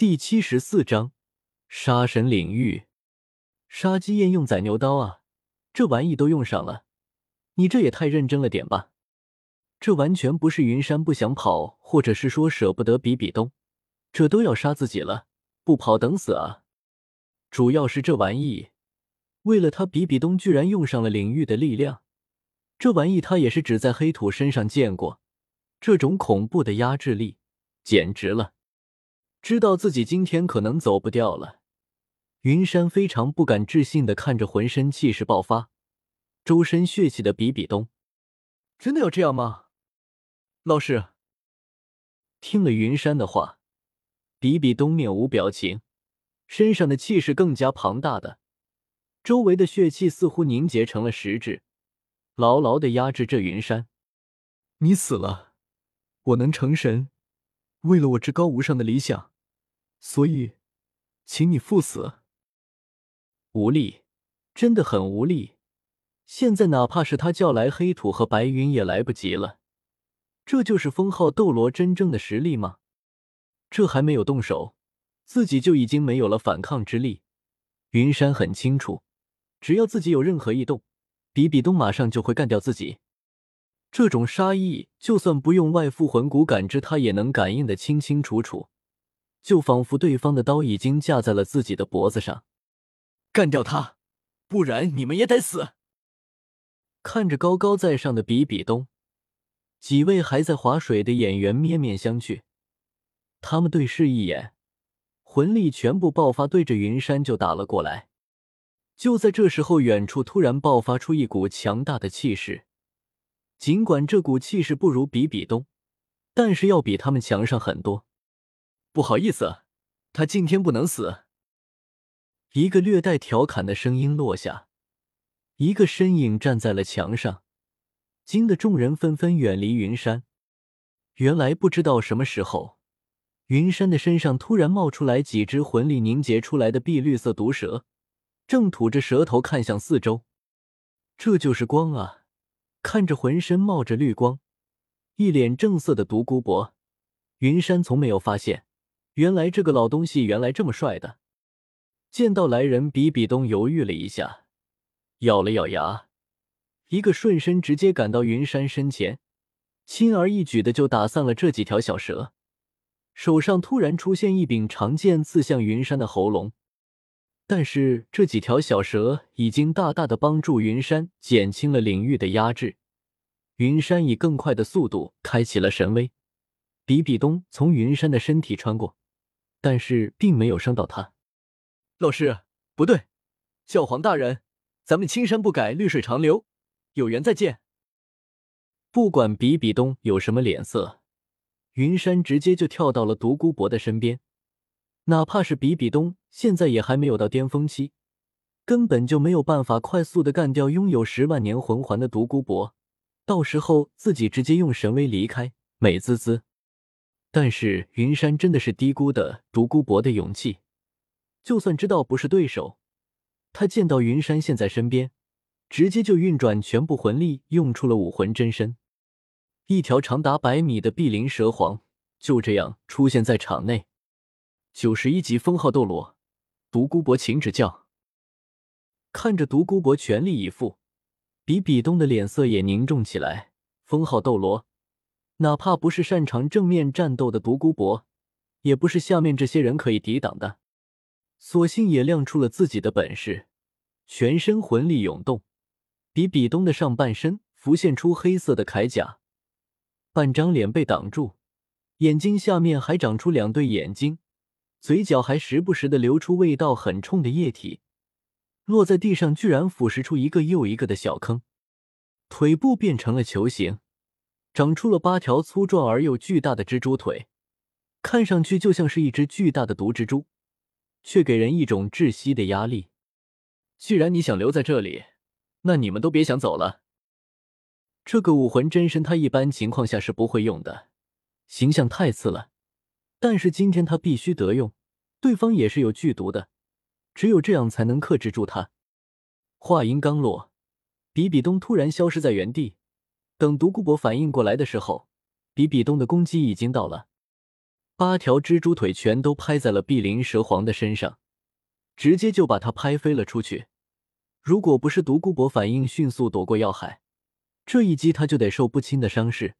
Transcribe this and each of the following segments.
第七十四章杀神领域。杀鸡焉用宰牛刀啊！这玩意都用上了，你这也太认真了点吧？这完全不是云山不想跑，或者是说舍不得比比东，这都要杀自己了，不跑等死啊！主要是这玩意，为了他比比东居然用上了领域的力量，这玩意他也是只在黑土身上见过，这种恐怖的压制力，简直了！知道自己今天可能走不掉了。云山非常不敢置信的看着浑身气势爆发、周身血气的比比东，真的要这样吗？老师听了云山的话，比比东面无表情，身上的气势更加庞大的，周围的血气似乎凝结成了实质，牢牢的压制着云山。你死了，我能成神，为了我至高无上的理想，所以，请你赴死。无力，真的很无力。现在哪怕是他叫来黑土和白云也来不及了。这就是封号斗罗真正的实力吗？这还没有动手，自己就已经没有了反抗之力。云山很清楚，只要自己有任何异动，比比东马上就会干掉自己。这种杀意，就算不用外附魂骨感知，他也能感应的清清楚楚，就仿佛对方的刀已经架在了自己的脖子上。干掉他，不然你们也得死！看着高高在上的比比东，几位还在划水的演员面面相觑。他们对视一眼，魂力全部爆发，对着云山就打了过来。就在这时候，远处突然爆发出一股强大的气势。尽管这股气势不如比比东，但是要比他们强上很多。不好意思，他今天不能死。一个略带调侃的声音落下，一个身影站在了墙上，惊得众人纷纷远离云山。原来不知道什么时候，云山的身上突然冒出来几只魂力凝结出来的碧绿色毒蛇，正吐着舌头看向四周。这就是光啊！看着浑身冒着绿光、一脸正色的独孤博，云山从没有发现，原来这个老东西原来这么帅的。见到来人，比比东犹豫了一下，咬了咬牙，一个瞬身直接赶到云山身前，轻而易举的就打散了这几条小蛇。手上突然出现一柄长剑，刺向云山的喉咙。但是这几条小蛇已经大大的帮助云山减轻了领域的压制。云山以更快的速度开启了神威，比比东从云山的身体穿过，但是并没有伤到他。老师，不对，教皇大人，咱们青山不改，绿水长流，有缘再见。不管比比东有什么脸色，云山直接就跳到了独孤博的身边。哪怕是比比东现在也还没有到巅峰期，根本就没有办法快速的干掉拥有十万年魂环的独孤博。到时候自己直接用神威离开，美滋滋。但是云山真的是低估的独孤博的勇气。就算知道不是对手，他见到云山现在身边，直接就运转全部魂力，用出了武魂真身，一条长达百米的碧鳞蛇皇就这样出现在场内。九十一级封号斗罗，独孤博，请指教。看着独孤博全力以赴，比比东的脸色也凝重起来。封号斗罗，哪怕不是擅长正面战斗的独孤博，也不是下面这些人可以抵挡的。索性也亮出了自己的本事，全身魂力涌动，比比东的上半身浮现出黑色的铠甲，半张脸被挡住，眼睛下面还长出两对眼睛，嘴角还时不时的流出味道很冲的液体，落在地上居然腐蚀出一个又一个的小坑，腿部变成了球形，长出了八条粗壮而又巨大的蜘蛛腿，看上去就像是一只巨大的毒蜘蛛。却给人一种窒息的压力。既然你想留在这里，那你们都别想走了。这个武魂真身，他一般情况下是不会用的，形象太次了。但是今天他必须得用，对方也是有剧毒的，只有这样才能克制住他。话音刚落，比比东突然消失在原地。等独孤博反应过来的时候，比比东的攻击已经到了。八条蜘蛛腿全都拍在了碧鳞蛇皇的身上，直接就把他拍飞了出去。如果不是独孤博反应迅速躲过要害，这一击他就得受不轻的伤势。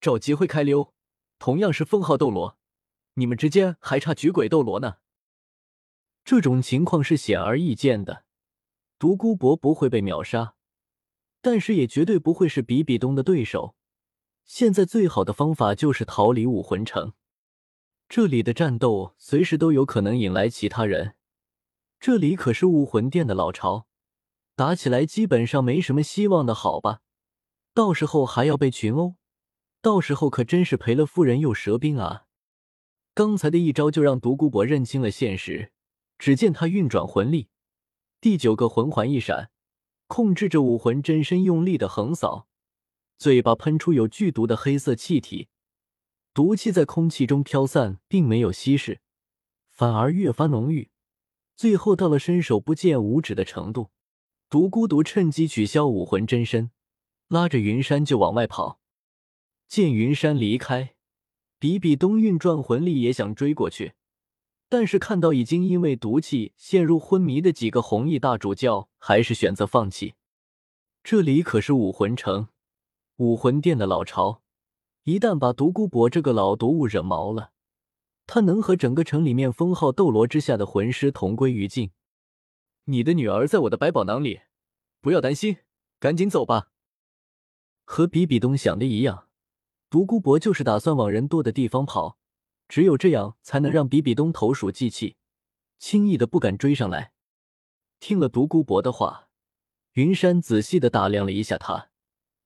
找机会开溜，同样是封号斗罗，你们之间还差举鬼斗罗呢。这种情况是显而易见的，独孤博不会被秒杀，但是也绝对不会是比比东的对手。现在最好的方法就是逃离武魂城，这里的战斗随时都有可能引来其他人。这里可是武魂殿的老巢，打起来基本上没什么希望的，好吧？到时候还要被群殴，到时候可真是赔了夫人又折兵啊！刚才的一招就让独孤博认清了现实，只见他运转魂力，第九个魂环一闪，控制着武魂真身用力的横扫。嘴巴喷出有剧毒的黑色气体，毒气在空气中飘散，并没有稀释，反而越发浓郁，最后到了伸手不见五指的程度。独孤独趁机取消武魂真身，拉着云山就往外跑。见云山离开，比比东运转魂力也想追过去，但是看到已经因为毒气陷入昏迷的几个红衣大主教，还是选择放弃。这里可是武魂城。武魂殿的老巢，一旦把独孤博这个老毒物惹毛了，他能和整个城里面封号斗罗之下的魂师同归于尽。你的女儿在我的百宝囊里，不要担心，赶紧走吧。和比比东想的一样，独孤博就是打算往人多的地方跑，只有这样才能让比比东投鼠忌器，轻易的不敢追上来。听了独孤博的话，云山仔细的打量了一下他。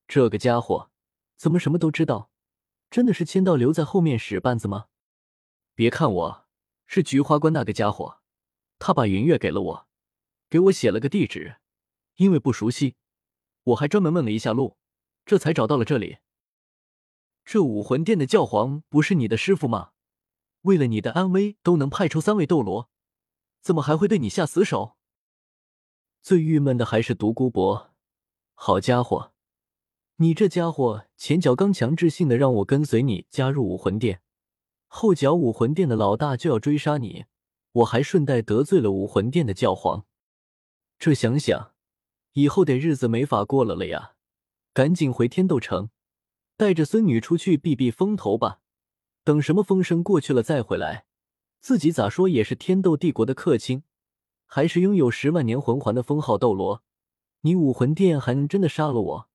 这个家伙怎么什么都知道？真的是千道留在后面使绊子吗？别看我是菊花关那个家伙，他把云月给了我，给我写了个地址，因为不熟悉，我还专门问了一下路，这才找到了这里。这武魂殿的教皇不是你的师傅吗？为了你的安危，都能派出三位斗罗，怎么还会对你下死手？最郁闷的还是独孤博，好家伙！你这家伙，前脚刚强制性的让我跟随你加入武魂殿，后脚武魂殿的老大就要追杀你，我还顺带得罪了武魂殿的教皇，这想想，以后得日子没法过了了呀！赶紧回天斗城，带着孙女出去避避风头吧。等什么风声过去了再回来，自己咋说也是天斗帝国的客卿，还是拥有十万年魂环的封号斗罗，你武魂殿还能真的杀了我？